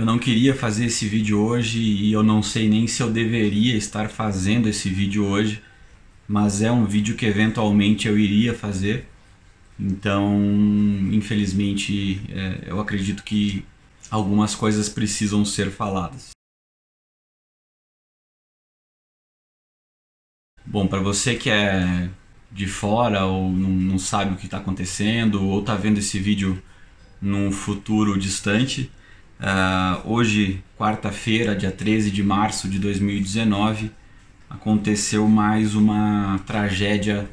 Eu não queria fazer esse vídeo hoje e eu não sei nem se eu deveria estar fazendo esse vídeo hoje, mas é um vídeo que eventualmente eu iria fazer. Então, infelizmente, é, eu acredito que algumas coisas precisam ser faladas. Bom, para você que é de fora ou não, não sabe o que está acontecendo ou está vendo esse vídeo num futuro distante, uh, hoje, quarta-feira, dia 13 de março de 2019, aconteceu mais uma tragédia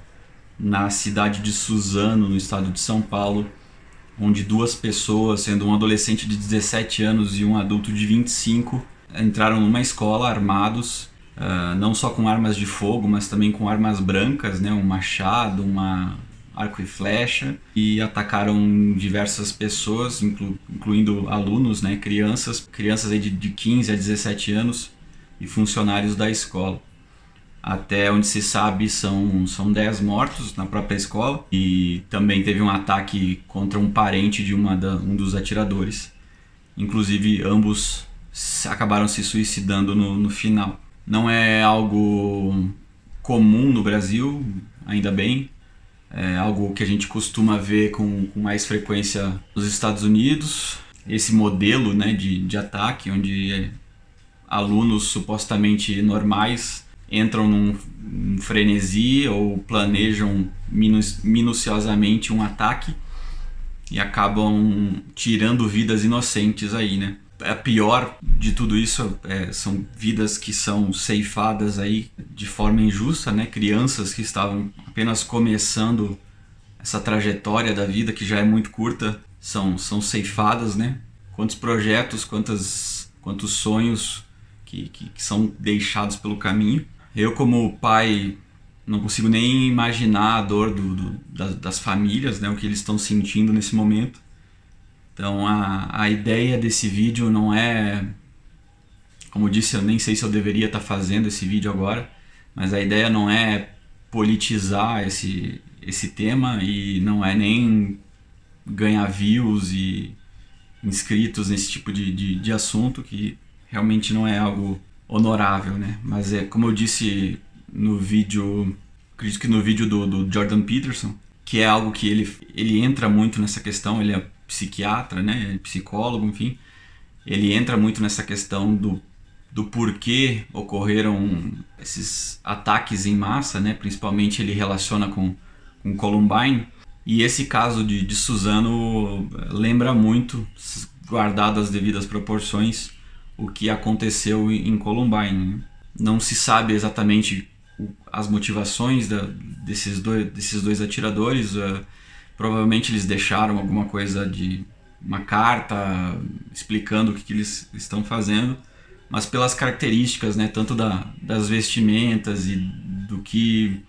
na cidade de Suzano, no estado de São Paulo, onde duas pessoas, sendo um adolescente de 17 anos e um adulto de 25, entraram numa escola armados uh, não só com armas de fogo, mas também com armas brancas, né, um machado, uma arco e flecha, e atacaram diversas pessoas, inclu incluindo alunos, né, crianças, crianças de, de 15 a 17 anos e funcionários da escola. Até onde se sabe são, são 10 mortos na própria escola e também teve um ataque contra um parente de uma da, um dos atiradores. Inclusive, ambos acabaram se suicidando no, no final. Não é algo comum no Brasil, ainda bem. É algo que a gente costuma ver com, com mais frequência nos Estados Unidos. Esse modelo né, de, de ataque, onde alunos supostamente normais entram num, num frenesi ou planejam minuciosamente um ataque e acabam tirando vidas inocentes aí, né? A pior de tudo isso é, são vidas que são ceifadas aí de forma injusta, né? Crianças que estavam apenas começando essa trajetória da vida que já é muito curta são são ceifadas, né? Quantos projetos, quantas quantos sonhos que, que, que são deixados pelo caminho. Eu como pai não consigo nem imaginar a dor do, do das, das famílias, né? O que eles estão sentindo nesse momento então a, a ideia desse vídeo não é. Como disse, eu nem sei se eu deveria estar tá fazendo esse vídeo agora, mas a ideia não é politizar esse, esse tema e não é nem ganhar views e inscritos nesse tipo de, de, de assunto que realmente não é algo honorável, né? Mas é como eu disse no vídeo, acredito que no vídeo do, do Jordan Peterson, que é algo que ele, ele entra muito nessa questão, ele é psiquiatra, né, psicólogo, enfim, ele entra muito nessa questão do, do porquê ocorreram esses ataques em massa, né, principalmente ele relaciona com, com Columbine, e esse caso de, de Suzano lembra muito, guardado as devidas proporções, o que aconteceu em Columbine. Né? Não se sabe exatamente as motivações da, desses, dois, desses dois atiradores. Uh, Provavelmente eles deixaram alguma coisa de uma carta explicando o que, que eles estão fazendo, mas pelas características, né, tanto da, das vestimentas e do que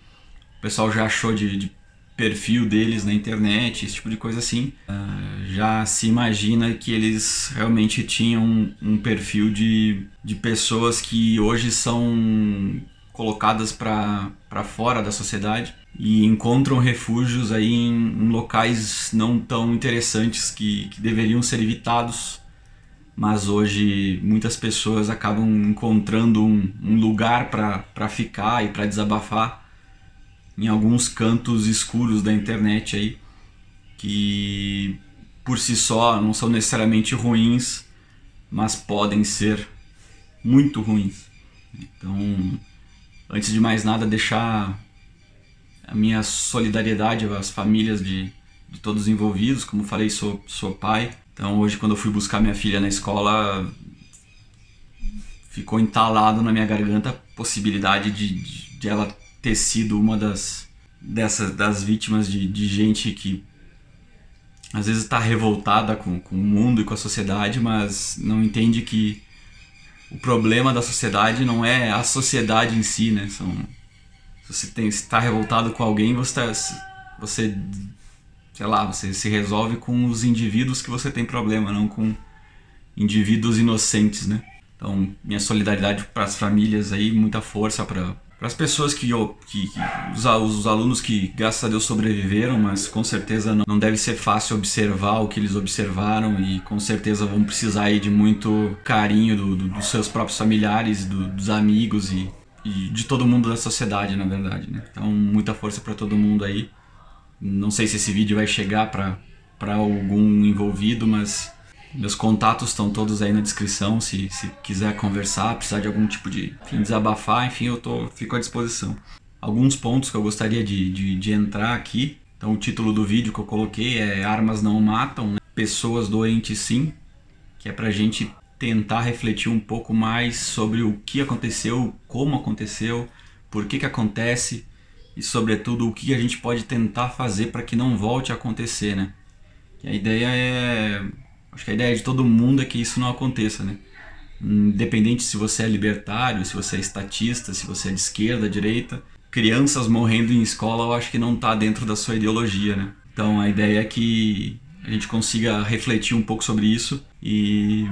o pessoal já achou de, de perfil deles na internet, esse tipo de coisa assim, uh, já se imagina que eles realmente tinham um, perfil de, de pessoas que hoje são colocadas para fora da sociedade e encontram refúgios aí em, em locais não tão interessantes que, que deveriam ser evitados, mas hoje muitas pessoas acabam encontrando um, um lugar para ficar e para desabafar em alguns cantos escuros da internet aí que por si só não são necessariamente ruins, mas podem ser muito ruins. Então, antes de mais nada, deixar a minha solidariedade às famílias de, de todos os envolvidos. Como falei, sou, sou pai. Então, hoje, quando eu fui buscar minha filha na escola, ficou entalado na minha garganta a possibilidade de, de, de ela ter sido uma das, dessas, das vítimas de, de gente que às vezes está revoltada com, com o mundo e com a sociedade, mas não entende que o problema da sociedade não é a sociedade em si, né? São, você está revoltado com alguém, você, tá, você, sei lá, você se resolve com os indivíduos que você tem problema, não com indivíduos inocentes, né? Então, minha solidariedade para as famílias aí, muita força para para as pessoas que, que, que os, os, alunos que graças a Deus sobreviveram, mas com certeza não, não deve ser fácil observar o que eles observaram e com certeza vão precisar aí de muito carinho do, do, dos seus próprios familiares, do, dos amigos e, e, de todo mundo da sociedade, na verdade. Né? Então, muita força para todo mundo aí. Não sei se esse vídeo vai chegar para algum envolvido, mas meus contatos estão todos aí na descrição, se, se quiser conversar, precisar de algum tipo de enfim, desabafar, enfim, eu tô, fico à disposição. Alguns pontos que eu gostaria de, de, de entrar aqui. Então, o título do vídeo que eu coloquei é Armas Não Matam, né? Pessoas Doentes Sim, que é pra gente tentar refletir um pouco mais sobre o que aconteceu, como aconteceu, por que, que acontece e, sobretudo, o que a gente pode tentar fazer para que não volte a acontecer, né? E a ideia é Acho que a ideia de todo mundo é que isso não aconteça, né? Independente se você é libertário, se você é estatista, se você é de esquerda, direita, crianças morrendo em escola eu acho que não está dentro da sua ideologia, né? Então a ideia é que a gente consiga refletir um pouco sobre isso e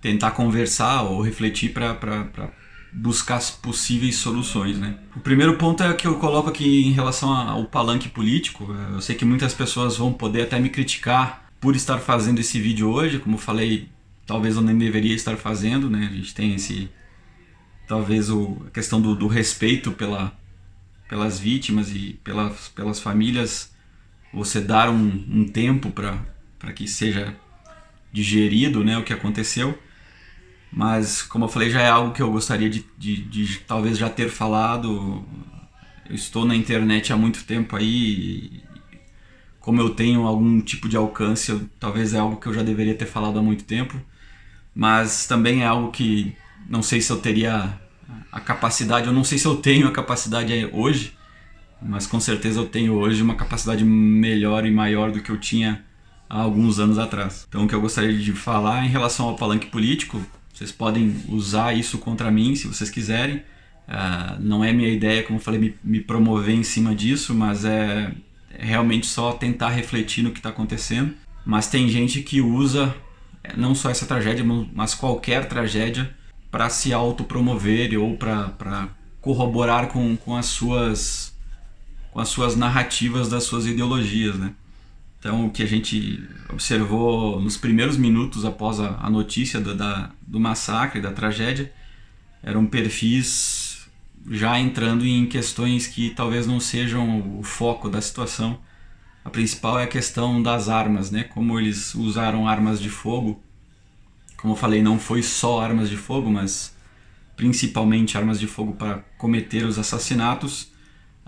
tentar conversar ou refletir para buscar as possíveis soluções, né? O primeiro ponto é que eu coloco aqui em relação ao palanque político. Eu sei que muitas pessoas vão poder até me criticar por estar fazendo esse vídeo hoje, como falei, talvez eu nem deveria estar fazendo, né? A gente tem esse talvez o, a questão do, do respeito pela, pelas vítimas e pelas, pelas famílias, você dar um, um tempo para que seja digerido né, o que aconteceu. Mas, como eu falei, já é algo que eu gostaria de, de, de talvez já ter falado. Eu estou na internet há muito tempo aí como eu tenho algum tipo de alcance, eu, talvez é algo que eu já deveria ter falado há muito tempo, mas também é algo que não sei se eu teria a capacidade, eu não sei se eu tenho a capacidade hoje, mas com certeza eu tenho hoje uma capacidade melhor e maior do que eu tinha há alguns anos atrás. Então, o que eu gostaria de falar em relação ao palanque político, vocês podem usar isso contra mim se vocês quiserem. Uh, não é minha ideia, como eu falei, me, me promover em cima disso, mas é é realmente só tentar refletir no que está acontecendo. Mas tem gente que usa é, não só essa tragédia, mas qualquer tragédia para se autopromover ou para corroborar com, com, as suas, com as suas narrativas das suas ideologias. Né? Então, o que a gente observou nos primeiros minutos após a, a notícia do, da, do massacre, da tragédia, eram perfis já entrando em questões que talvez não sejam o foco da situação. A principal é a questão das armas, né? Como eles usaram armas de fogo. Como eu falei, não foi só armas de fogo, mas principalmente armas de fogo para cometer os assassinatos.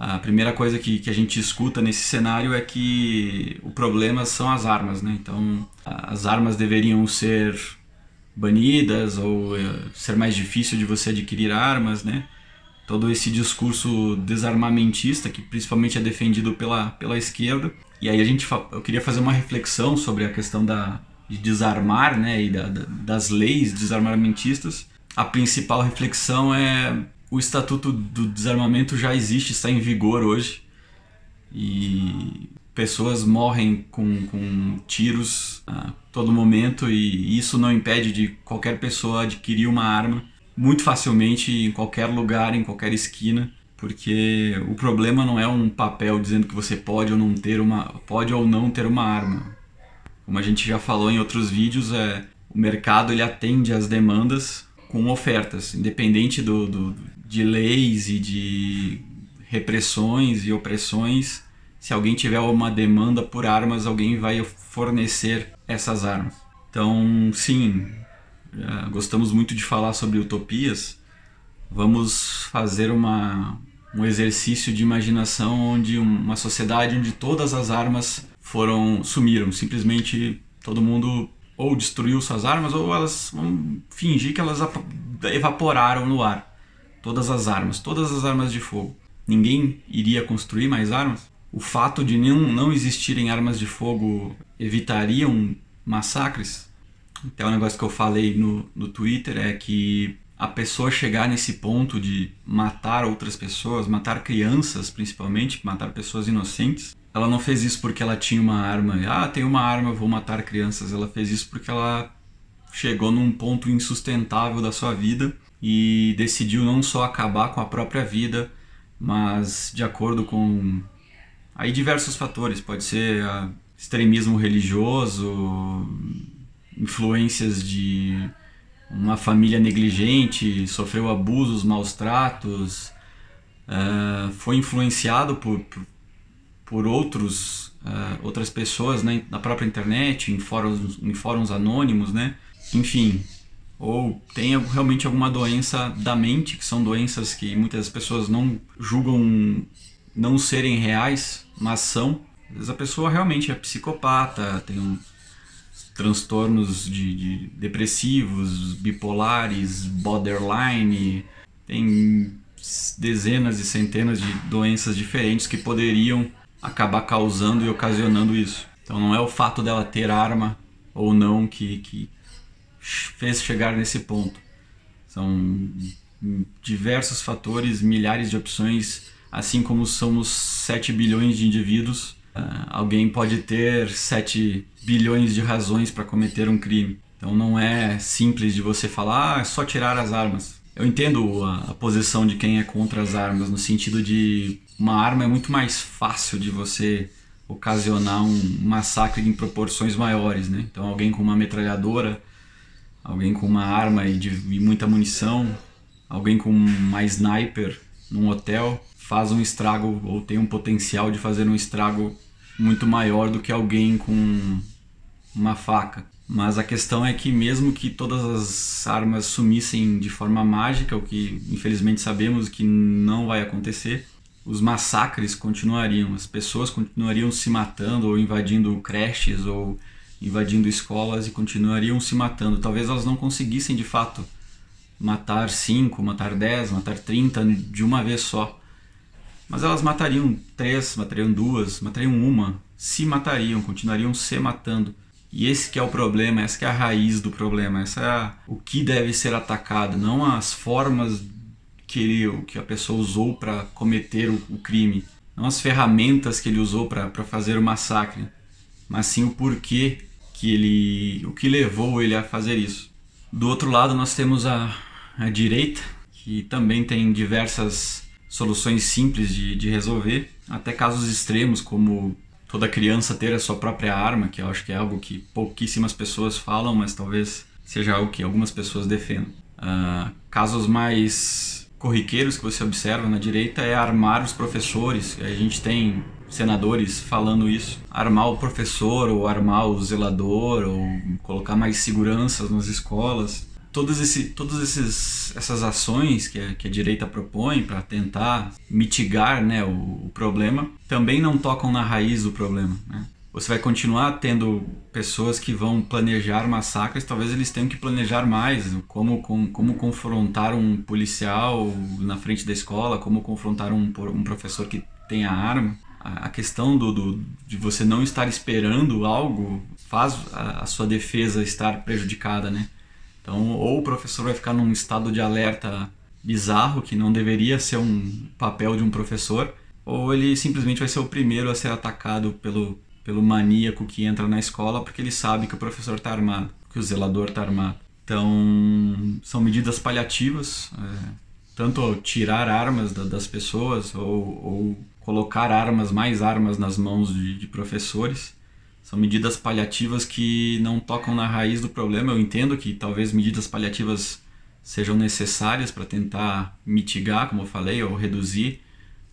A primeira coisa que, que a gente escuta nesse cenário é que o problema são as armas, né? Então, as armas deveriam ser banidas ou eh, ser mais difícil de você adquirir armas, né? todo esse discurso desarmamentista que principalmente é defendido pela, pela esquerda. E aí a gente eu queria fazer uma reflexão sobre a questão da, de desarmar né, e da, da, das leis desarmamentistas. A principal reflexão é o Estatuto do Desarmamento já existe, está em vigor hoje. E pessoas morrem com, com tiros a todo momento e isso não impede de qualquer pessoa adquirir uma arma muito facilmente em qualquer lugar, em qualquer esquina, porque o problema não é um papel dizendo que você pode ou não ter uma pode ou não ter uma arma. Como a gente já falou em outros vídeos, é o mercado ele atende às demandas com ofertas, independente do, do de leis e de repressões e opressões. Se alguém tiver uma demanda por armas, alguém vai fornecer essas armas. Então, sim, gostamos muito de falar sobre utopias, vamos fazer uma, um exercício de imaginação onde uma sociedade onde todas as armas foram sumiram, simplesmente todo mundo ou destruiu suas armas ou elas vão fingir que elas evaporaram no ar. Todas as armas, todas as armas de fogo. Ninguém iria construir mais armas? O fato de não, não existirem armas de fogo evitariam massacres? Até um negócio que eu falei no, no Twitter é que a pessoa chegar nesse ponto de matar outras pessoas, matar crianças principalmente, matar pessoas inocentes, ela não fez isso porque ela tinha uma arma. Ah, tem uma arma, vou matar crianças. Ela fez isso porque ela chegou num ponto insustentável da sua vida e decidiu não só acabar com a própria vida, mas de acordo com aí diversos fatores, pode ser uh, extremismo religioso, influências de uma família negligente, sofreu abusos, maus tratos, uh, foi influenciado por, por, por outros, uh, outras pessoas né, na própria internet, em fóruns, em fóruns anônimos, né? enfim, ou tem realmente alguma doença da mente, que são doenças que muitas pessoas não julgam não serem reais, mas são. Às vezes a pessoa realmente é psicopata, tem um transtornos de, de depressivos, bipolares, borderline, tem dezenas e centenas de doenças diferentes que poderiam acabar causando e ocasionando isso. Então não é o fato dela ter arma ou não que, que fez chegar nesse ponto. São diversos fatores, milhares de opções, assim como somos 7 bilhões de indivíduos, uh, alguém pode ter 7 bilhões de razões para cometer um crime. Então não é simples de você falar, ah, é só tirar as armas. Eu entendo a, a posição de quem é contra as armas, no sentido de uma arma é muito mais fácil de você ocasionar um massacre em proporções maiores, né? Então alguém com uma metralhadora alguém com uma arma e, de, e muita munição, alguém com uma sniper num hotel. Faz um estrago ou tem um potencial de fazer um estrago muito maior do que alguém com uma faca. Mas a questão é que mesmo que todas as armas sumissem de forma mágica, o que infelizmente sabemos que não vai acontecer, os massacres continuariam, as pessoas continuariam se matando ou invadindo creches ou invadindo escolas e continuariam se matando. Talvez elas não conseguissem de fato matar 5, matar 10, matar 30 de uma vez só. Mas elas matariam três, matariam duas, matariam uma, se matariam, continuariam se matando. E esse que é o problema, essa que é a raiz do problema, essa é a, o que deve ser atacado, não as formas que, ele, que a pessoa usou para cometer o, o, crime, não as ferramentas que ele usou para fazer o massacre, mas sim o porquê que ele, o que levou ele a fazer isso. Do outro lado nós temos a, a direita, que também tem diversas soluções simples de, de resolver, até casos extremos como toda criança ter a sua própria arma, que eu acho que é algo que pouquíssimas pessoas falam, mas talvez seja algo que algumas pessoas defendam. Uh, casos mais corriqueiros que você observa na direita é armar os professores. A gente tem senadores falando isso. Armar o professor, ou armar o zelador, ou colocar mais seguranças nas escolas. Todas, esse, todas esses, essas ações que a, que a direita propõe para tentar mitigar né, o, o, problema também não tocam na raiz do problema. Né? Você vai continuar tendo pessoas que vão planejar massacres, talvez eles tenham que planejar mais, como, como, como confrontar um policial na frente da escola, como confrontar um, um professor que tem a arma a questão do, do, de você não estar esperando algo faz a, a, sua defesa estar prejudicada, né? Então, ou o professor vai ficar num estado de alerta bizarro, que não deveria ser um papel de um professor, ou ele simplesmente vai ser o primeiro a ser atacado pelo, pelo maníaco que entra na escola porque ele sabe que o professor está armado, que o zelador está armado. Então, são medidas paliativas, é, tanto tirar armas da, das pessoas ou, ou colocar armas, mais armas nas mãos de, de professores. São medidas paliativas que não tocam na raiz do problema. Eu entendo que talvez medidas paliativas sejam necessárias para tentar mitigar, como eu falei, ou reduzir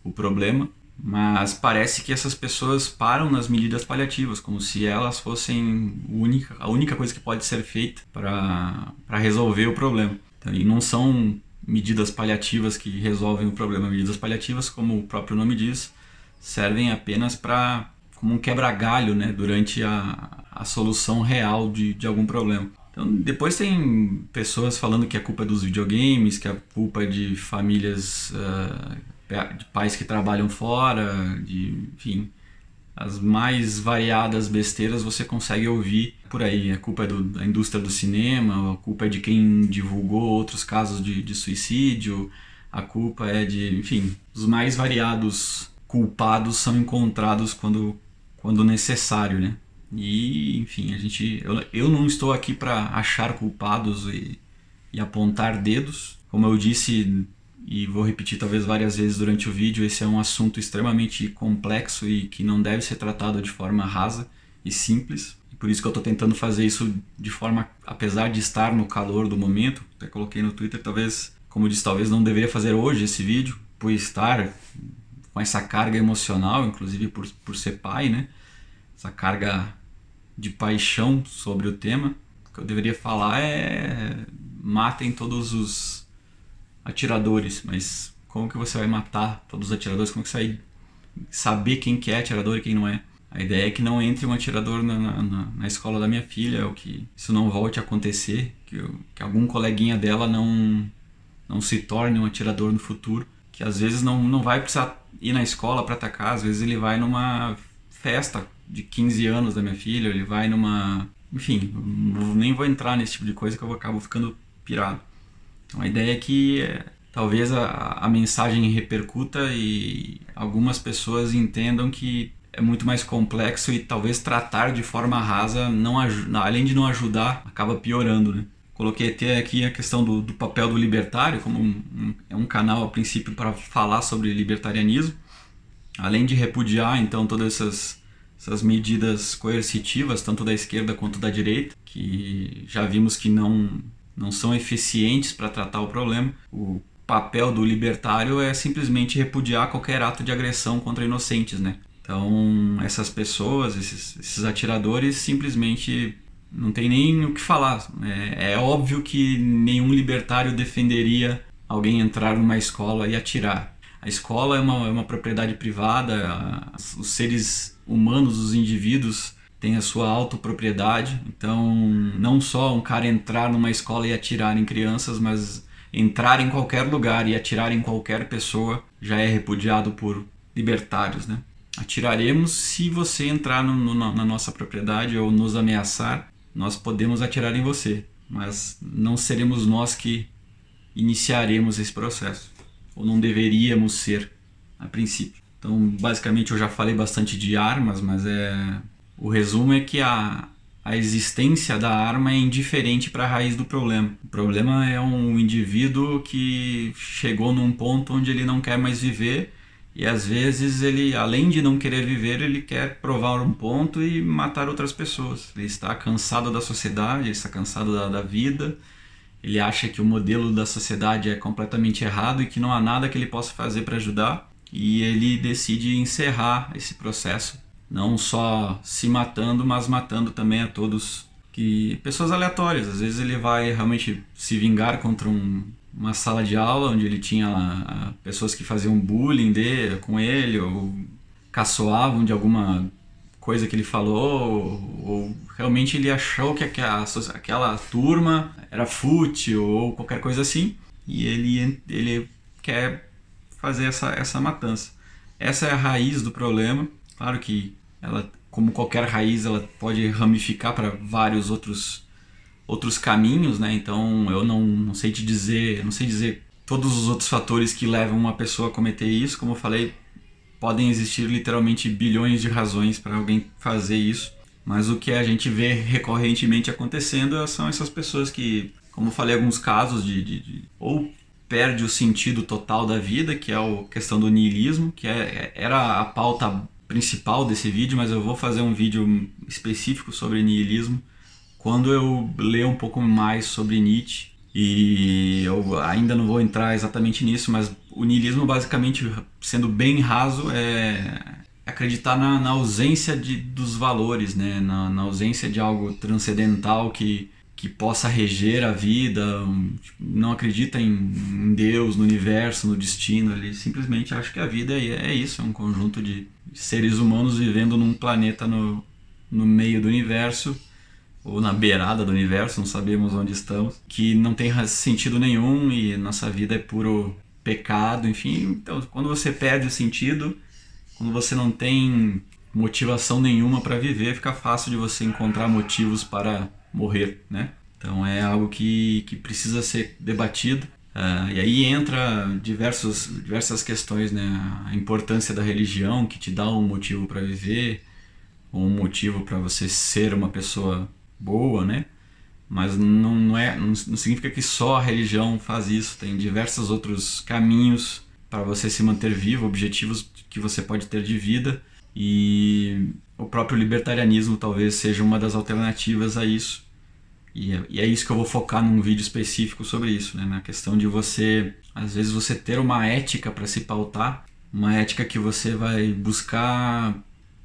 o problema, mas parece que essas pessoas param nas medidas paliativas, como se elas fossem única, a única coisa que pode ser feita para resolver o problema. Então, e não são medidas paliativas que resolvem o problema. Medidas paliativas, como o próprio nome diz, servem apenas para como um quebra-galho né, durante a, a solução real de, de algum problema. Então, depois tem pessoas falando que a culpa é dos videogames, que a culpa é de famílias, uh, de pais que trabalham fora, de, enfim, as mais variadas besteiras você consegue ouvir por aí. A culpa é do, da indústria do cinema, a culpa é de quem divulgou outros casos de, de suicídio, a culpa é de, enfim, os mais variados culpados são encontrados quando, quando necessário, né? E, enfim, a gente, eu, eu não estou aqui para achar culpados e, e apontar dedos. Como eu disse e vou repetir talvez várias vezes durante o vídeo, esse é um assunto extremamente complexo e que não deve ser tratado de forma rasa e simples. Por isso que eu estou tentando fazer isso de forma, apesar de estar no calor do momento, até coloquei no Twitter, talvez, como eu disse, talvez não deveria fazer hoje esse vídeo, por estar com essa carga emocional, inclusive por, por ser pai, né? Essa carga de paixão sobre o tema. O que eu deveria falar é matem todos os atiradores, mas como que você vai matar todos os atiradores? Como que você vai saber quem que é atirador e quem não é? A ideia é que não entre um atirador na, na, na escola da minha filha, ou que isso não volte a acontecer, que, que algum coleguinha dela não, não se torne um atirador no futuro, que às vezes não, não vai precisar ir na escola para atacar, às vezes ele vai numa festa de 15 anos da minha filha, ele vai numa. Enfim, nem vou entrar nesse tipo de coisa que eu acabo ficando pirado. Então a ideia é que é, talvez a, a mensagem repercuta e algumas pessoas entendam que é muito mais complexo e talvez tratar de forma rasa, não além de não ajudar, acaba piorando. Né? Coloquei até aqui a questão do, do papel do libertário, como um, um, é um canal a princípio para falar sobre libertarianismo. Além de repudiar então todas essas, essas medidas coercitivas, tanto da esquerda quanto da direita, que já vimos que não, não são eficientes para tratar o problema. O papel do libertário é simplesmente repudiar qualquer ato de agressão contra inocentes, né? Então, essas pessoas, esses, esses atiradores, simplesmente não tem nem o que falar. É, é, óbvio que nenhum libertário defenderia alguém entrar numa escola e atirar. A escola é uma, é uma propriedade privada, os seres humanos, os indivíduos, tem a sua autopropriedade. Então, não só um cara entrar numa escola e atirar em crianças, mas entrar em qualquer lugar e atirar em qualquer pessoa já é repudiado por libertários, né? Atiraremos se você entrar no, no, na nossa propriedade ou nos ameaçar, nós podemos atirar em você, mas não seremos nós que iniciaremos esse processo, ou não deveríamos ser a princípio. Então, basicamente, eu já falei bastante de armas, mas é o resumo é que a, a existência da arma é indiferente para a raiz do problema. O problema é um indivíduo que chegou num ponto onde ele não quer mais viver e às vezes ele, além de não querer viver, ele quer provar um ponto e matar outras pessoas. Ele está cansado da sociedade, ele está cansado da, da vida, ele acha que o modelo da sociedade é completamente errado e que não há nada que ele possa fazer para ajudar e ele decide encerrar esse processo não só se matando, mas matando também a todos que pessoas aleatórias. Às vezes ele vai realmente se vingar contra um, uma sala de aula onde ele tinha lá, pessoas que faziam bullying de, com ele ou caçoavam de alguma coisa que ele falou ou, ou realmente ele achou que aquela, aquela turma era fútil ou qualquer coisa assim e ele, ele quer fazer essa, essa matança. Essa é a raiz do problema Claro que ela, como qualquer raiz, ela pode ramificar para vários outros outros caminhos, né? Então eu não, não sei te dizer, não sei dizer todos os outros fatores que levam uma pessoa a cometer isso. Como eu falei, podem existir literalmente bilhões de razões para alguém fazer isso. Mas o que a gente vê recorrentemente acontecendo são essas pessoas que, como eu falei, alguns casos de, de, de ou perde o sentido total da vida, que é a questão do niilismo, que é, era a pauta principal desse vídeo, mas eu vou fazer um vídeo específico sobre niilismo quando eu ler um pouco mais sobre Nietzsche. E eu ainda não vou entrar exatamente nisso, mas o niilismo, basicamente, sendo bem raso, é acreditar na, na ausência de, dos valores, né? na, na ausência de algo transcendental que, que possa reger a vida, tipo, não acredita em, em, Deus, no universo, no destino, ele simplesmente acha que a vida é, é isso, é um conjunto de seres humanos vivendo num planeta no, no meio do universo ou na beirada do universo, não sabemos onde estamos, que não tem sentido nenhum e nossa vida é puro pecado, enfim. Então, quando você perde o sentido, quando você não tem motivação nenhuma para viver, fica fácil de você encontrar motivos para morrer, né? Então é algo que, que precisa ser debatido. Uh, e aí entra diversos, diversas questões, né? A importância da religião, que te dá um motivo para viver, um motivo para você ser uma pessoa boa, né? Mas não, não, é, não, não significa que só a religião faz isso. Tem diversos outros caminhos para você se manter vivo, objetivos que você pode ter de vida. E o próprio libertarianismo talvez seja uma das alternativas a isso. E é, e é, isso que eu vou focar num vídeo específico sobre isso, né? na questão de você, às vezes, você ter uma ética para se pautar, uma ética que você vai buscar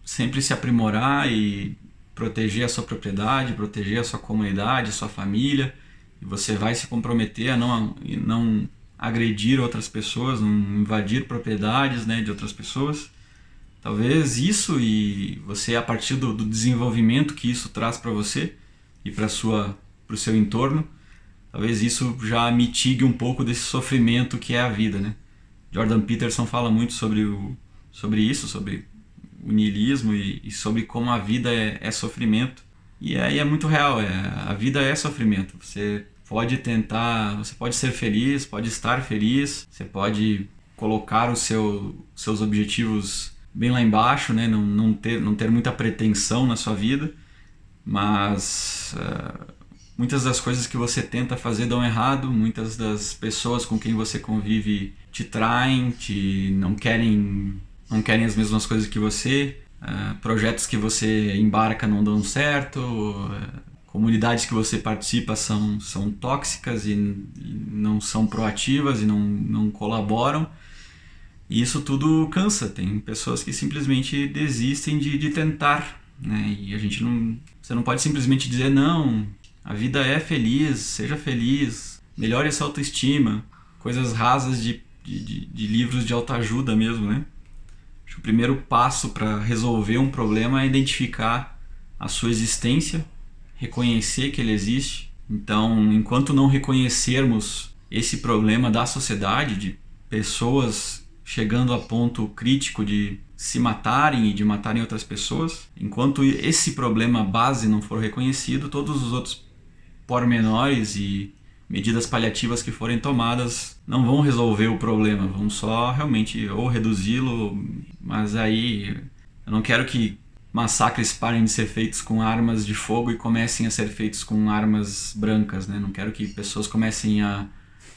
sempre se aprimorar e proteger a sua propriedade, proteger a sua comunidade, a sua família, e você vai se comprometer a não, não agredir outras pessoas, não invadir propriedades né, de outras pessoas. Talvez isso e você, a partir do, do desenvolvimento que isso traz para você e para o seu entorno, talvez isso já mitigue um pouco desse sofrimento que é a vida. Né? Jordan Peterson fala muito sobre, o, sobre isso, sobre o niilismo e, e sobre como a vida é, é, sofrimento. E aí é muito real, é, a vida é sofrimento. Você pode tentar, você pode ser feliz, pode estar feliz, você pode colocar os seu, seus objetivos bem lá embaixo, né? não, não, ter, não ter muita pretensão na sua vida, mas uh, muitas das coisas que você tenta fazer dão errado, muitas das pessoas com quem você convive te traem, te não querem não querem as mesmas coisas que você, uh, projetos que você embarca não dão certo, uh, comunidades que você participa são, são tóxicas e, e, não são proativas e não, não colaboram. E isso tudo cansa. Tem pessoas que simplesmente desistem de, de tentar. Né? E a gente não. Você não pode simplesmente dizer, não, a vida é feliz, seja feliz, melhore essa autoestima. Coisas rasas de, de, de livros de autoajuda mesmo, né? Acho que o primeiro passo para resolver um problema é identificar a sua existência, reconhecer que ele existe. Então, enquanto não reconhecermos esse problema da sociedade, de pessoas chegando a ponto crítico de se matarem e de matarem outras pessoas, enquanto esse problema base não for reconhecido, todos os outros pormenores e medidas paliativas que forem tomadas não vão resolver o problema, vão só realmente ou reduzi-lo, mas aí eu não quero que massacres parem de ser feitos com armas de fogo e comecem a ser feitos com armas brancas, né? Não quero que pessoas comecem a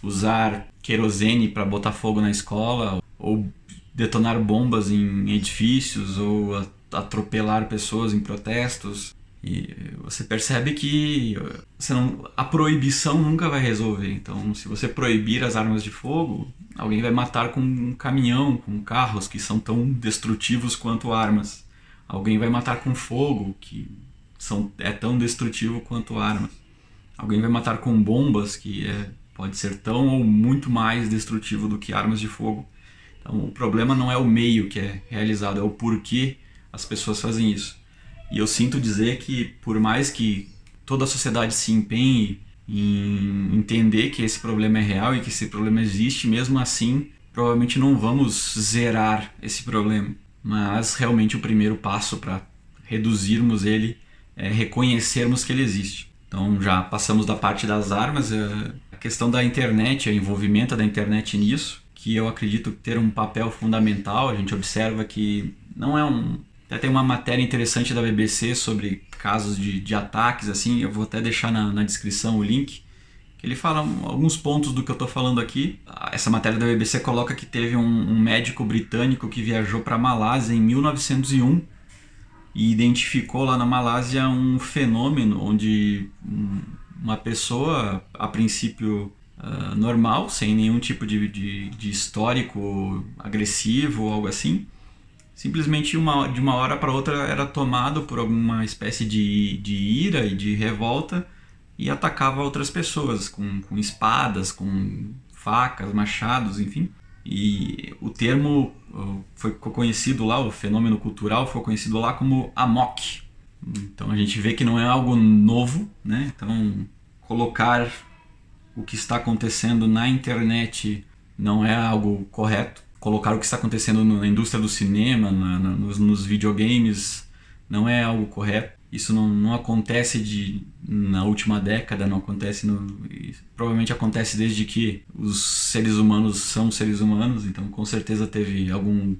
usar querosene para botar fogo na escola ou detonar bombas em edifícios ou atropelar pessoas em protestos. E você percebe que você não, a proibição nunca vai resolver. Então, se você proibir as armas de fogo, alguém vai matar com um caminhão, com carros que são tão destrutivos quanto armas. Alguém vai matar com fogo, que são, é tão destrutivo quanto armas. Alguém vai matar com bombas, que é, pode ser tão ou muito mais destrutivo do que armas de fogo. Então, o problema não é o meio que é realizado, é o porquê as pessoas fazem isso. E eu sinto dizer que, por mais que toda a sociedade se empenhe em entender que esse problema é real e que esse problema existe, mesmo assim, provavelmente não vamos zerar esse problema. Mas realmente o primeiro passo para reduzirmos ele é reconhecermos que ele existe. Então já passamos da parte das armas, é, a questão da internet, o envolvimento da internet nisso, que eu acredito ter um papel fundamental. A gente observa que não é um até tem uma matéria interessante da BBC sobre casos de, de ataques, assim, eu vou até deixar na, na descrição o link, ele fala alguns pontos do que eu estou falando aqui. Essa matéria da BBC coloca que teve um, um médico britânico que viajou para a Malásia em 1901 e identificou lá na Malásia um fenômeno onde uma pessoa, a princípio uh, normal, sem nenhum tipo de, de, de histórico agressivo ou algo assim, simplesmente uma, de uma hora para outra era tomado por alguma espécie de, de ira e de revolta e atacava outras pessoas com, com espadas, com facas, machados, enfim. E o termo foi conhecido lá, o fenômeno cultural foi conhecido lá como amok. Então a gente vê que não é algo novo, né? Então colocar o que está acontecendo na internet não é algo correto colocar o que está acontecendo na indústria do cinema, na, na, nos, nos, videogames, não é algo correto. Isso não, não acontece de, na última década, não acontece no, provavelmente acontece desde que os seres humanos são seres humanos, então com certeza teve algum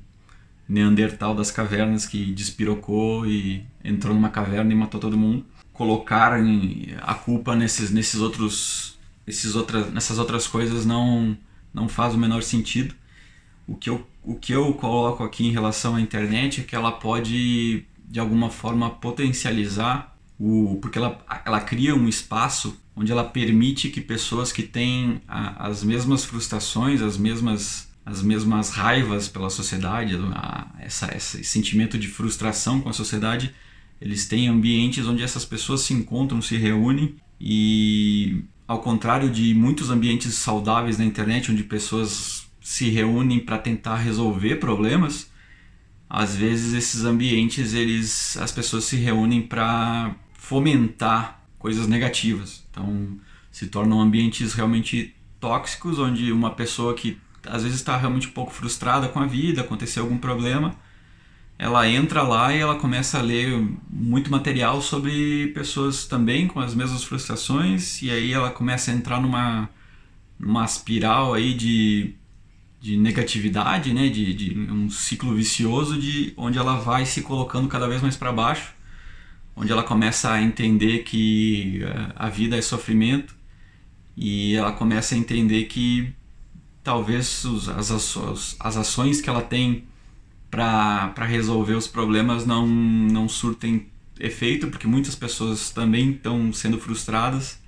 Neandertal das cavernas que despirocou e entrou numa caverna e matou todo mundo. colocar a culpa nesses, nesses outros, esses outras, nessas outras coisas não, não faz o menor sentido. O que, eu, o que eu coloco aqui em relação à internet é que ela pode, de alguma forma, potencializar o. porque ela, ela cria um espaço onde ela permite que pessoas que têm a, as mesmas frustrações, as mesmas as mesmas raivas pela sociedade, a, essa, esse sentimento de frustração com a sociedade, eles têm ambientes onde essas pessoas se encontram, se reúnem e, ao contrário de muitos ambientes saudáveis na internet, onde pessoas se reúnem para tentar resolver problemas, às vezes esses ambientes eles as pessoas se reúnem para fomentar coisas negativas. Então se tornam ambientes realmente tóxicos onde uma pessoa que às vezes está realmente um pouco frustrada com a vida, aconteceu algum problema, ela entra lá e ela começa a ler muito material sobre pessoas também com as mesmas frustrações e aí ela começa a entrar numa, numa espiral aí de, de negatividade, né? de, de um ciclo vicioso de onde ela vai se colocando cada vez mais para baixo, onde ela começa a entender que eh, a vida é sofrimento e ela começa a entender que talvez os, as, as, as ações que ela tem para resolver os problemas não, não surtem efeito, porque muitas pessoas também estão sendo frustradas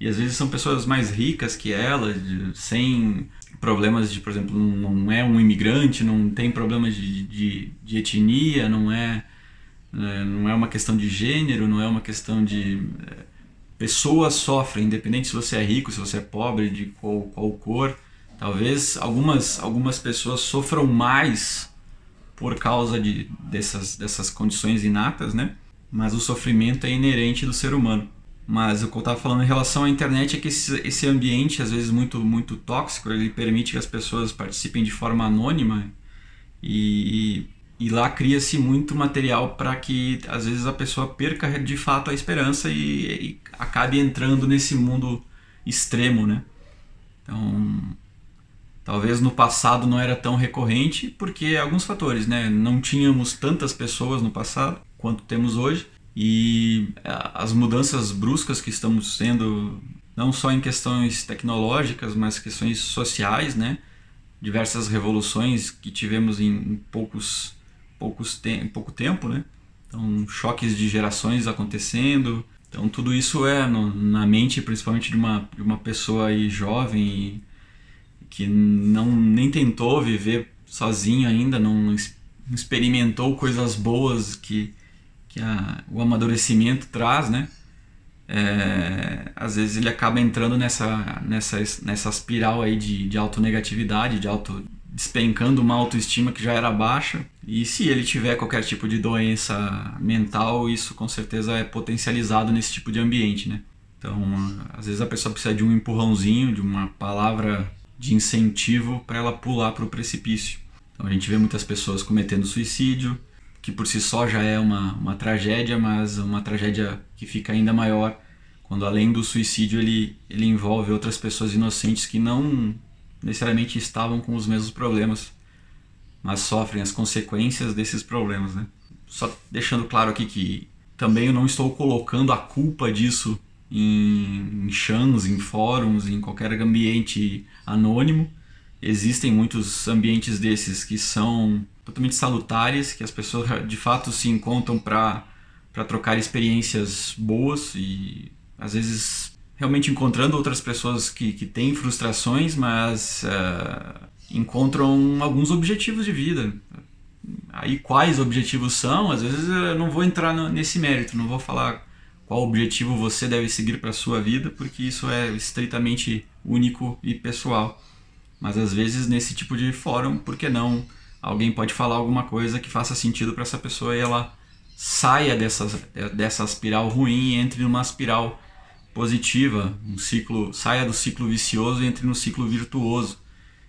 e às vezes são pessoas mais ricas que ela, de, sem problemas de, por exemplo, não, é um imigrante, não tem problemas de, de, de etnia, não é, é, não é uma questão de gênero, não é uma questão de. É, pessoas sofrem, independente se você é rico, se você é pobre, de qual, qual cor. Talvez algumas, algumas pessoas sofram mais por causa de, dessas, dessas condições inatas, né? Mas o sofrimento é inerente do ser humano. Mas o que eu estava falando em relação à internet é que esse, esse ambiente, às vezes muito, muito tóxico, ele permite que as pessoas participem de forma anônima e, e lá cria-se muito material para que às vezes a pessoa perca de fato a esperança e, e acabe entrando nesse mundo extremo, né? Então, Talvez no passado não era tão recorrente, porque alguns fatores, né? Não tínhamos tantas pessoas no passado quanto temos hoje, e as mudanças bruscas que estamos tendo, não só em questões tecnológicas, mas questões sociais, né? Diversas revoluções que tivemos em poucos, poucos te pouco tempo, né? Então, choques de gerações acontecendo. Então, tudo isso é no, na mente, principalmente de uma, de uma pessoa aí jovem que não nem tentou viver sozinho ainda, não experimentou coisas boas que, que a, o amadurecimento traz, né? É, às vezes ele acaba entrando nessa, nessa, nessa espiral aí de, de autonegatividade, de auto despencando uma autoestima que já era baixa. E se ele tiver qualquer tipo de doença mental, isso com certeza é potencializado nesse tipo de ambiente, né? Então, às vezes a pessoa precisa de um empurrãozinho, de uma palavra de incentivo para ela pular para o precipício. Então a gente vê muitas pessoas cometendo suicídio, que por si só já é uma, uma tragédia, mas uma tragédia que fica ainda maior quando além do suicídio ele, ele envolve outras pessoas inocentes que não necessariamente estavam com os mesmos problemas, mas sofrem as consequências desses problemas. Né? Só deixando claro aqui que também eu não estou colocando a culpa disso em, em chans, em fóruns, em qualquer ambiente anônimo. Existem muitos ambientes desses que são totalmente salutares, que as pessoas de fato se encontram para trocar experiências boas e às vezes realmente encontrando outras pessoas que, que têm frustrações, mas uh, encontram alguns objetivos de vida. Aí quais objetivos são, às vezes eu não vou entrar nesse mérito, não vou falar qual objetivo você deve seguir para a sua vida, porque isso é estritamente único e pessoal. Mas às vezes nesse tipo de fórum, por que não? Alguém pode falar alguma coisa que faça sentido para essa pessoa e ela saia dessa, dessa espiral ruim e entre numa espiral positiva, um ciclo, saia do ciclo vicioso e entre no ciclo virtuoso.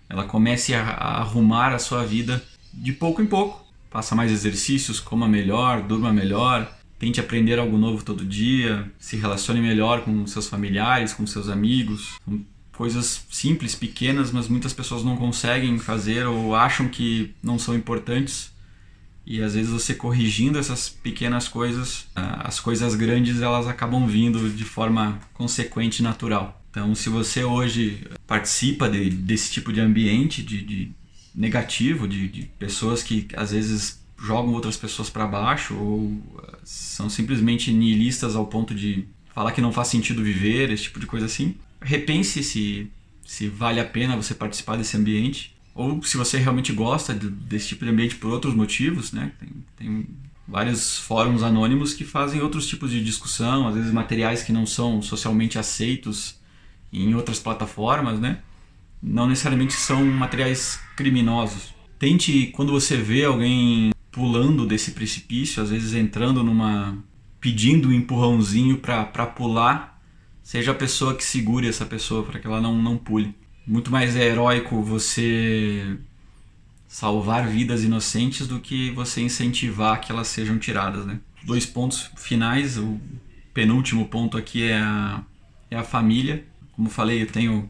Ela comece a, a arrumar a sua vida de pouco em pouco. Faça mais exercícios, coma melhor, durma melhor, Tente aprender algo novo todo dia, se relacione melhor com seus familiares, com seus amigos. Coisas simples, pequenas, mas muitas pessoas não conseguem fazer ou acham que não são importantes. E às vezes você corrigindo essas pequenas coisas, as coisas grandes elas acabam vindo de forma consequente e natural. Então, se você hoje participa de, desse tipo de ambiente de, de negativo, de, de, pessoas que às vezes jogam outras pessoas para baixo ou são simplesmente nihilistas ao ponto de falar que não faz sentido viver, esse tipo de coisa assim, repense se, se vale a pena você participar desse ambiente ou se você realmente gosta desse tipo de ambiente por outros motivos, né? Tem, tem vários fóruns anônimos que fazem outros tipos de discussão, às vezes materiais que não são socialmente aceitos em outras plataformas, né? Não necessariamente são materiais criminosos. Tente, quando você vê alguém pulando desse precipício, às vezes entrando numa. pedindo um empurrãozinho para pular, seja a pessoa que segure essa pessoa para que ela não, não pule muito mais é heróico você salvar vidas inocentes do que você incentivar que elas sejam tiradas, né? Dois pontos finais, o penúltimo ponto aqui é a, é a família. Como falei, eu tenho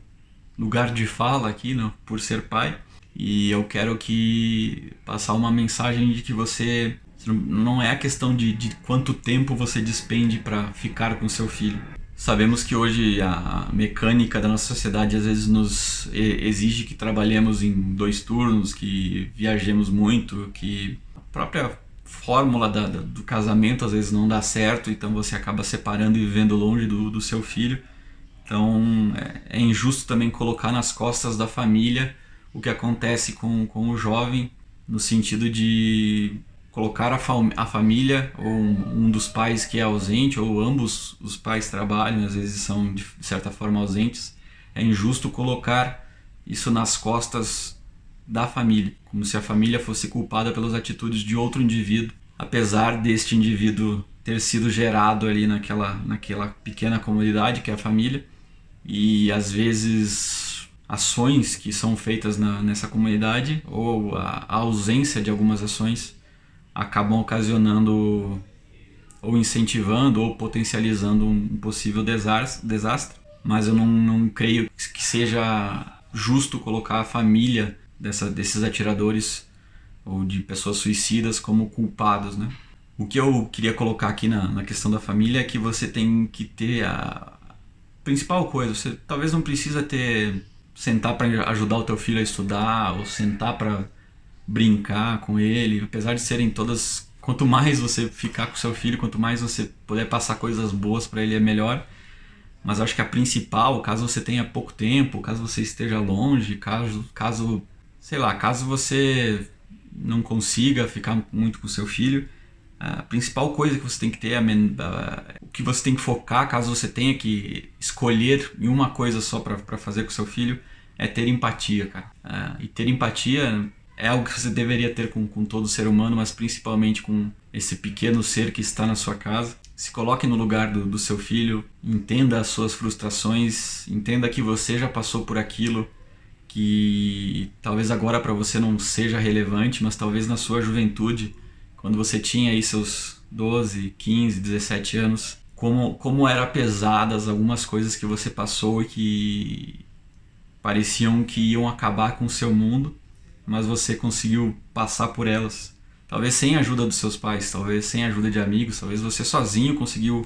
lugar de fala aqui, né, por ser pai, e eu quero que passar uma mensagem de que você não é a questão de, de quanto tempo você despende para ficar com seu filho. Sabemos que hoje a mecânica da nossa sociedade às vezes nos exige que trabalhemos em dois turnos, que viajemos muito, que a própria fórmula da, do casamento às vezes não dá certo, então você acaba separando e vivendo longe do, do seu filho. Então é, é, injusto também colocar nas costas da família o que acontece com, com o jovem, no sentido de colocar a, fam a família ou um, um, dos pais que é ausente ou ambos os pais trabalham às vezes são de certa forma ausentes é injusto colocar isso nas costas da família como se a família fosse culpada pelas atitudes de outro indivíduo apesar deste indivíduo ter sido gerado ali naquela naquela pequena comunidade que é a família. E às vezes ações que são feitas na, nessa comunidade ou a, a ausência de algumas ações acabam ocasionando ou incentivando ou potencializando um possível desastre. Mas eu não, não creio que seja justo colocar a família dessa, desses atiradores ou de pessoas suicidas como culpados, né? O que eu queria colocar aqui na, na questão da família é que você tem que ter a principal coisa. Você talvez não precisa ter sentar para ajudar o teu filho a estudar ou sentar para brincar com ele, apesar de serem todas. Quanto mais você ficar com seu filho, quanto mais você puder passar coisas boas para ele, é melhor. Mas acho que a principal, caso você tenha pouco tempo, caso você esteja longe, caso, caso sei lá, caso você não consiga ficar muito com seu filho, a principal coisa que você tem que ter, a, o que você tem que focar, caso você tenha que escolher em uma coisa só para fazer com seu filho, é ter empatia, cara. Uh, e ter empatia é algo que você deveria ter com, com todo ser humano, mas principalmente com esse pequeno ser que está na sua casa. Se coloque no lugar do, do seu filho, entenda as suas frustrações, entenda que você já passou por aquilo que talvez agora para você não seja relevante, mas talvez na sua juventude, quando você tinha aí seus 12, 15, 17 anos, como, como eram pesadas algumas coisas que você passou e que pareciam que iam acabar com o seu mundo mas você conseguiu passar por elas. Talvez sem a ajuda dos seus pais, talvez sem a ajuda de amigos, talvez você sozinho conseguiu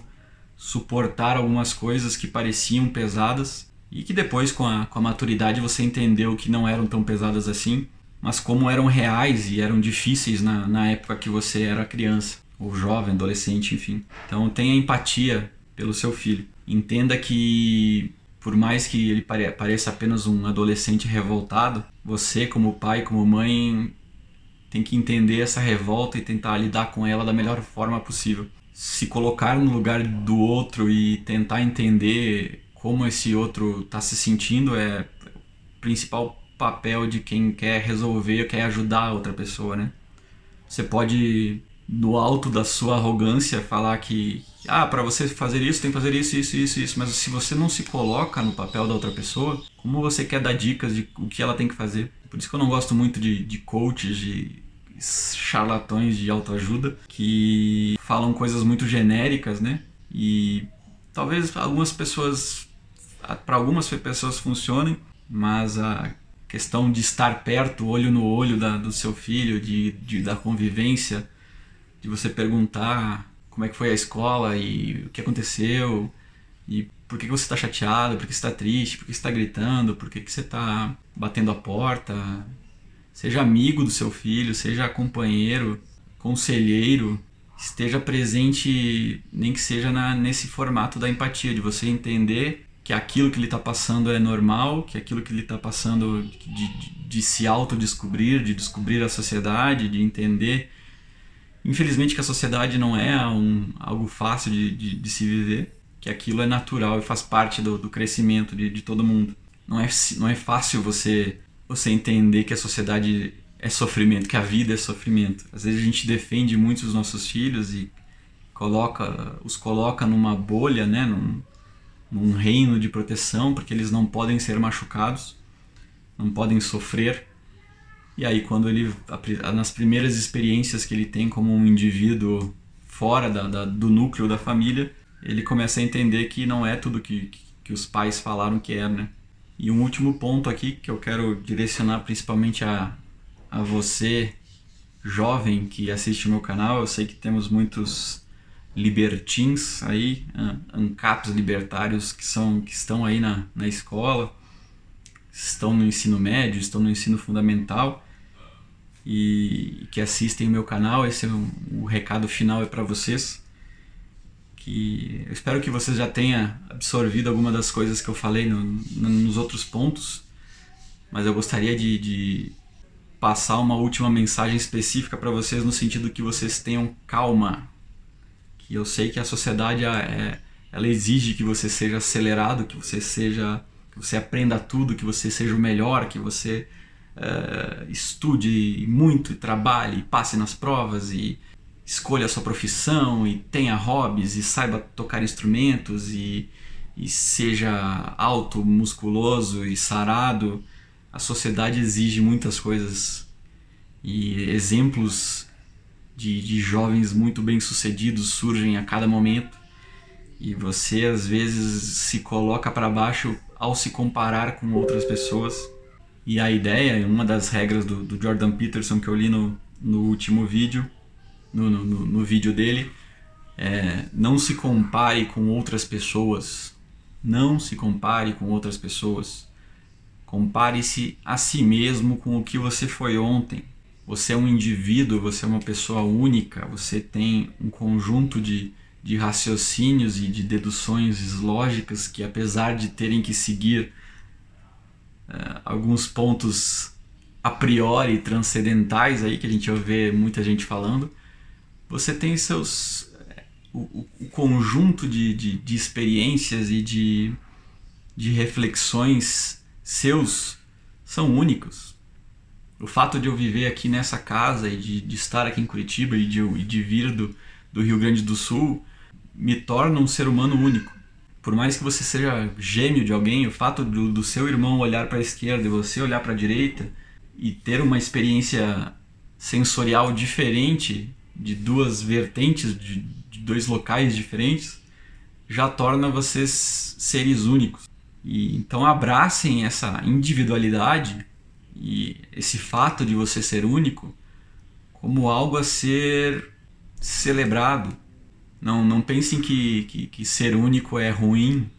suportar algumas coisas que pareciam pesadas e que depois, com a, com a maturidade, você entendeu que não eram tão pesadas assim, mas como eram reais e eram difíceis na, na época que você era criança, ou jovem, adolescente, enfim. Então tenha empatia pelo seu filho. Entenda que por mais que ele pareça apenas um adolescente revoltado, você, como pai, como mãe, tem que entender essa revolta e tentar lidar com ela da melhor forma possível. Se colocar no lugar do outro e tentar entender como esse outro está se sentindo é o principal papel de quem quer resolver, quer ajudar a outra pessoa, né? Você pode, no alto da sua arrogância, falar que ah, para você fazer isso tem que fazer isso, isso, isso, isso. Mas se você não se coloca no papel da outra pessoa, como você quer dar dicas de o que ela tem que fazer? Por isso que eu não gosto muito de, de coaches, de charlatões de autoajuda que falam coisas muito genéricas, né? E talvez algumas pessoas, para algumas pessoas funcionem, mas a questão de estar perto, olho no olho da, do seu filho, de, de, da convivência, de você perguntar como é que foi a escola e o que aconteceu e por que, você está chateado, por que você está triste, por que você está gritando, por que você está batendo a porta. Seja amigo do seu filho, seja companheiro, conselheiro, esteja presente, nem que seja na, nesse formato da empatia, de você entender que aquilo que ele está passando é normal, que aquilo que ele está passando de, de, de se autodescobrir, de descobrir a sociedade, de entender. Infelizmente que a sociedade não é um, algo fácil de, de, de, se viver, que aquilo é natural e faz parte do, do crescimento de, de todo mundo. Não é, não é fácil você, você entender que a sociedade é sofrimento, que a vida é sofrimento. Às vezes a gente defende muito os nossos filhos e coloca, os coloca numa bolha, né, num, num reino de proteção, porque eles não podem ser machucados, não podem sofrer. E aí quando ele nas primeiras experiências que ele tem como um indivíduo fora da, da, do núcleo da família, ele começa a entender que não é tudo que, que, os pais falaram que é, né? E um último ponto aqui que eu quero direcionar principalmente a, a você, jovem que assiste o meu canal. Eu sei que temos muitos libertins aí, ANCAPs libertários que, são, que estão aí na, na escola, estão no ensino médio, estão no ensino fundamental e que assistem o meu canal. Esse é um, o recado final é para vocês. Que eu espero que vocês já tenham absorvido alguma das coisas que eu falei no, no, nos outros pontos, mas eu gostaria de, de passar uma última mensagem específica para vocês no sentido que vocês tenham calma. Que eu sei que a sociedade é, ela exige que você seja acelerado, que você seja, que você aprenda tudo, que você seja o melhor, que você é, estude muito e trabalhe, passe nas provas e escolha a sua profissão e tenha hobbies e saiba tocar instrumentos e, e seja alto, musculoso e sarado a sociedade exige muitas coisas e exemplos de, de jovens muito bem sucedidos surgem a cada momento e você às vezes se coloca para baixo ao se comparar com outras pessoas. E a ideia, uma das regras do, do Jordan Peterson que eu li no, no último vídeo, no, no, no vídeo dele, é não se compare com outras pessoas. Não se compare com outras pessoas. Compare-se a si mesmo com o que você foi ontem. Você é um indivíduo, você é uma pessoa única, você tem um conjunto de, de raciocínios e de deduções lógicas que, apesar de terem que seguir uh, alguns pontos a priori transcendentais aí que a gente ouve muita gente falando, você tem seus o, o conjunto de, de, de experiências e de, de reflexões seus são únicos. O fato de eu viver aqui nessa casa e de, de estar aqui em Curitiba e de, de vir do, do Rio Grande do Sul me torna um ser humano único. Por mais que você seja gêmeo de alguém, o fato do, do seu irmão olhar para a esquerda e você olhar para a direita e ter uma experiência sensorial diferente de duas vertentes, de, de dois locais diferentes, já torna vocês seres únicos. E então abracem essa individualidade e esse fato de você ser único como algo a ser celebrado. Não, não pensem que, que, que ser único é ruim.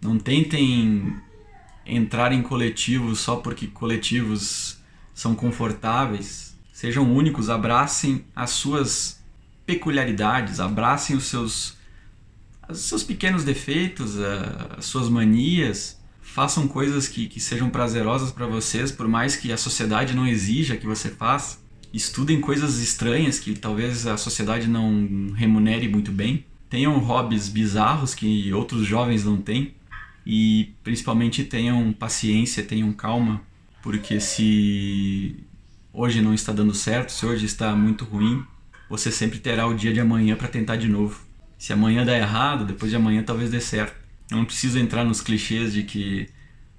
Não tentem entrar em coletivos só porque coletivos são confortáveis. Sejam únicos, abracem as suas peculiaridades, abracem os seus os seus pequenos defeitos, as suas manias, façam coisas que, que sejam prazerosas para vocês, por mais que a sociedade não exija que você faça. Estudem coisas estranhas que talvez a sociedade não remunere muito bem. Tenham hobbies bizarros que outros jovens não têm. E principalmente tenham paciência, tenham calma, porque se hoje não está dando certo, se hoje está muito ruim, você sempre terá o dia de amanhã para tentar de novo. Se amanhã der errado, depois de amanhã talvez dê certo. Eu não preciso entrar nos clichês de que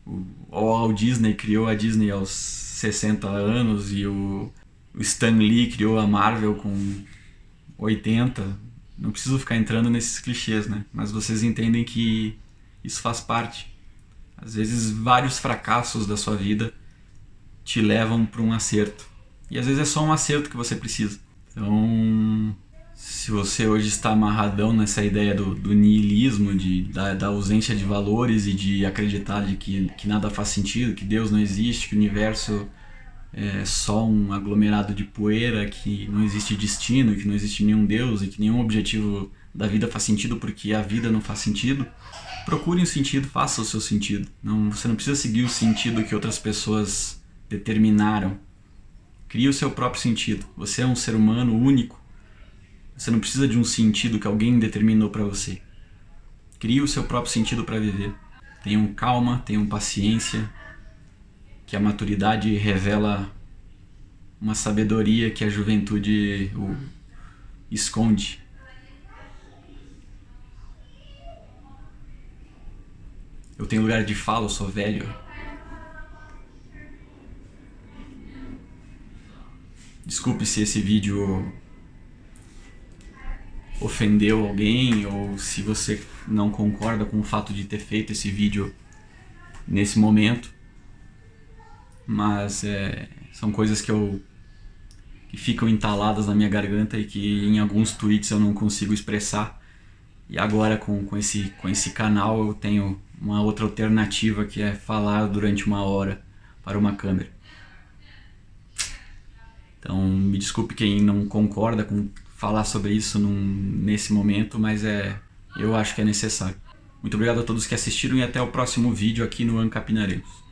o Walt Disney criou a Disney aos 60 anos e o, o Stan Lee criou a Marvel com 80. Não preciso ficar entrando nesses clichês, né? Mas vocês entendem que isso faz parte. Às vezes, vários fracassos da sua vida te levam para um acerto. E às vezes é só um acerto que você precisa. Então, se você hoje está amarradão nessa ideia do, do niilismo, de, da, da, ausência de valores e de acreditar de que, que nada faz sentido, que Deus não existe, que o universo é só um aglomerado de poeira, que não existe destino, que não existe nenhum Deus e que nenhum objetivo da vida faz sentido porque a vida não faz sentido, procure um sentido, faça o seu sentido. Não, você não precisa seguir o sentido que outras pessoas determinaram. Crie o seu próprio sentido. Você é um ser humano único. Você não precisa de um sentido que alguém determinou para você. Crie o seu próprio sentido para viver. Tenham calma, tenham paciência, que a maturidade revela uma sabedoria que a juventude esconde. Eu tenho lugar de fala, eu sou velho. Desculpe se esse vídeo ofendeu alguém ou se você não concorda com o fato de ter feito esse vídeo nesse momento mas é, são coisas que eu que ficam entaladas na minha garganta e que em alguns tweets eu não consigo expressar. E agora com, com, esse, com esse canal eu tenho uma outra alternativa que é falar durante uma hora para uma câmera. Então me desculpe quem não concorda com falar sobre isso num, nesse momento, mas é eu acho que é necessário. Muito obrigado a todos que assistiram e até o próximo vídeo aqui no Ancapinaremos.